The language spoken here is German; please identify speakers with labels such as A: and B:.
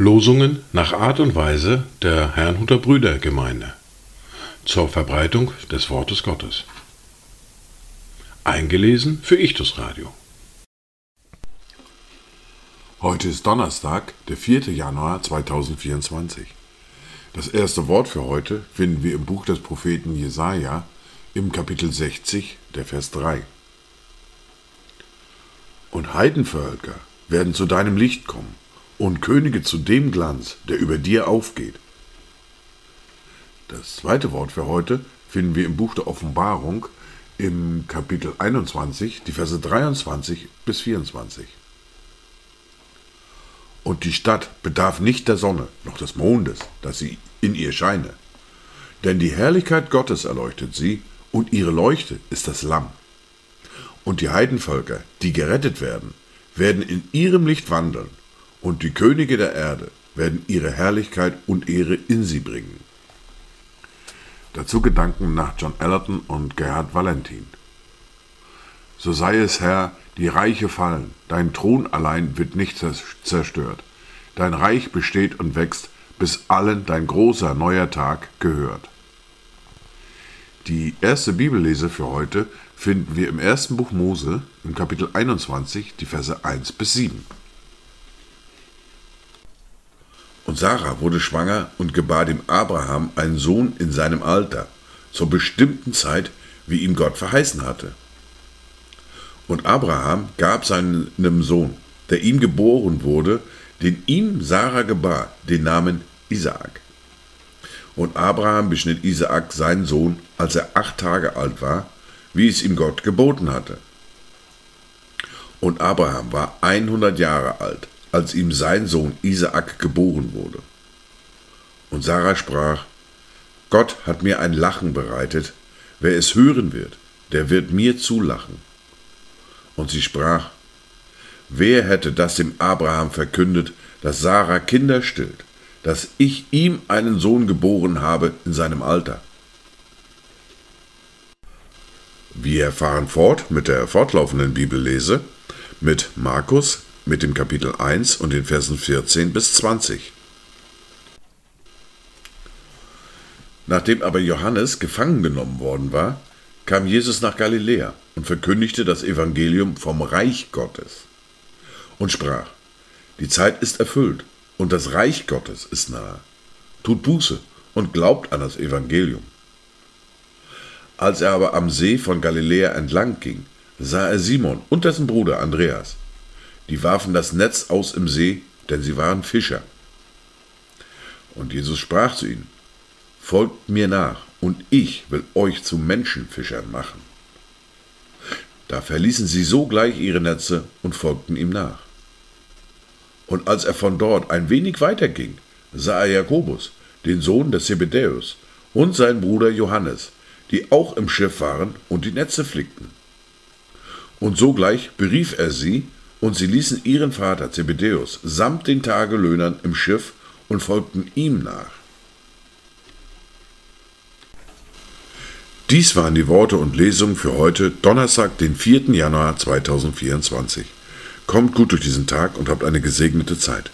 A: Losungen nach Art und Weise der Herrnhuter Brüdergemeinde zur Verbreitung des Wortes Gottes. Eingelesen für Ichtus Radio. Heute ist Donnerstag, der 4. Januar 2024. Das erste Wort für heute finden wir im Buch des Propheten Jesaja im Kapitel 60, der Vers 3. Und Heidenvölker werden zu deinem Licht kommen und Könige zu dem Glanz, der über dir aufgeht. Das zweite Wort für heute finden wir im Buch der Offenbarung im Kapitel 21, die Verse 23 bis 24. Und die Stadt bedarf nicht der Sonne noch des Mondes, dass sie in ihr scheine. Denn die Herrlichkeit Gottes erleuchtet sie, und ihre Leuchte ist das Lamm. Und die Heidenvölker, die gerettet werden, werden in ihrem Licht wandeln, und die Könige der Erde werden ihre Herrlichkeit und Ehre in sie bringen. Dazu Gedanken nach John Ellerton und Gerhard Valentin. So sei es, Herr, die Reiche fallen, dein Thron allein wird nicht zerstört. Dein Reich besteht und wächst, bis allen dein großer neuer Tag gehört. Die erste Bibellese für heute finden wir im ersten Buch Mose im Kapitel 21, die Verse 1 bis 7. Und Sarah wurde schwanger und gebar dem Abraham einen Sohn in seinem Alter, zur bestimmten Zeit, wie ihm Gott verheißen hatte. Und Abraham gab seinem Sohn, der ihm geboren wurde, den ihm Sarah gebar, den Namen Isaak. Und Abraham beschnitt Isaak seinen Sohn, als er acht Tage alt war, wie es ihm Gott geboten hatte. Und Abraham war 100 Jahre alt, als ihm sein Sohn Isaak geboren wurde. Und Sarah sprach, Gott hat mir ein Lachen bereitet, wer es hören wird, der wird mir zulachen. Und sie sprach, wer hätte das dem Abraham verkündet, dass Sarah Kinder stillt, dass ich ihm einen Sohn geboren habe in seinem Alter? Wir erfahren fort mit der fortlaufenden Bibellese mit Markus mit dem Kapitel 1 und den Versen 14 bis 20. Nachdem aber Johannes gefangen genommen worden war, kam Jesus nach Galiläa und verkündigte das Evangelium vom Reich Gottes und sprach, die Zeit ist erfüllt und das Reich Gottes ist nahe. Tut Buße und glaubt an das Evangelium. Als er aber am See von Galiläa entlang ging, sah er Simon und dessen Bruder Andreas die warfen das Netz aus im See, denn sie waren Fischer. Und Jesus sprach zu ihnen, Folgt mir nach, und ich will euch zu Menschenfischern machen. Da verließen sie sogleich ihre Netze und folgten ihm nach. Und als er von dort ein wenig weiter ging, sah er Jakobus, den Sohn des Zebedäus, und seinen Bruder Johannes, die auch im Schiff waren und die Netze flickten. Und sogleich berief er sie und sie ließen ihren Vater Zebedäus samt den Tagelöhnern im Schiff und folgten ihm nach. Dies waren die Worte und Lesungen für heute, Donnerstag, den 4. Januar 2024. Kommt gut durch diesen Tag und habt eine gesegnete Zeit.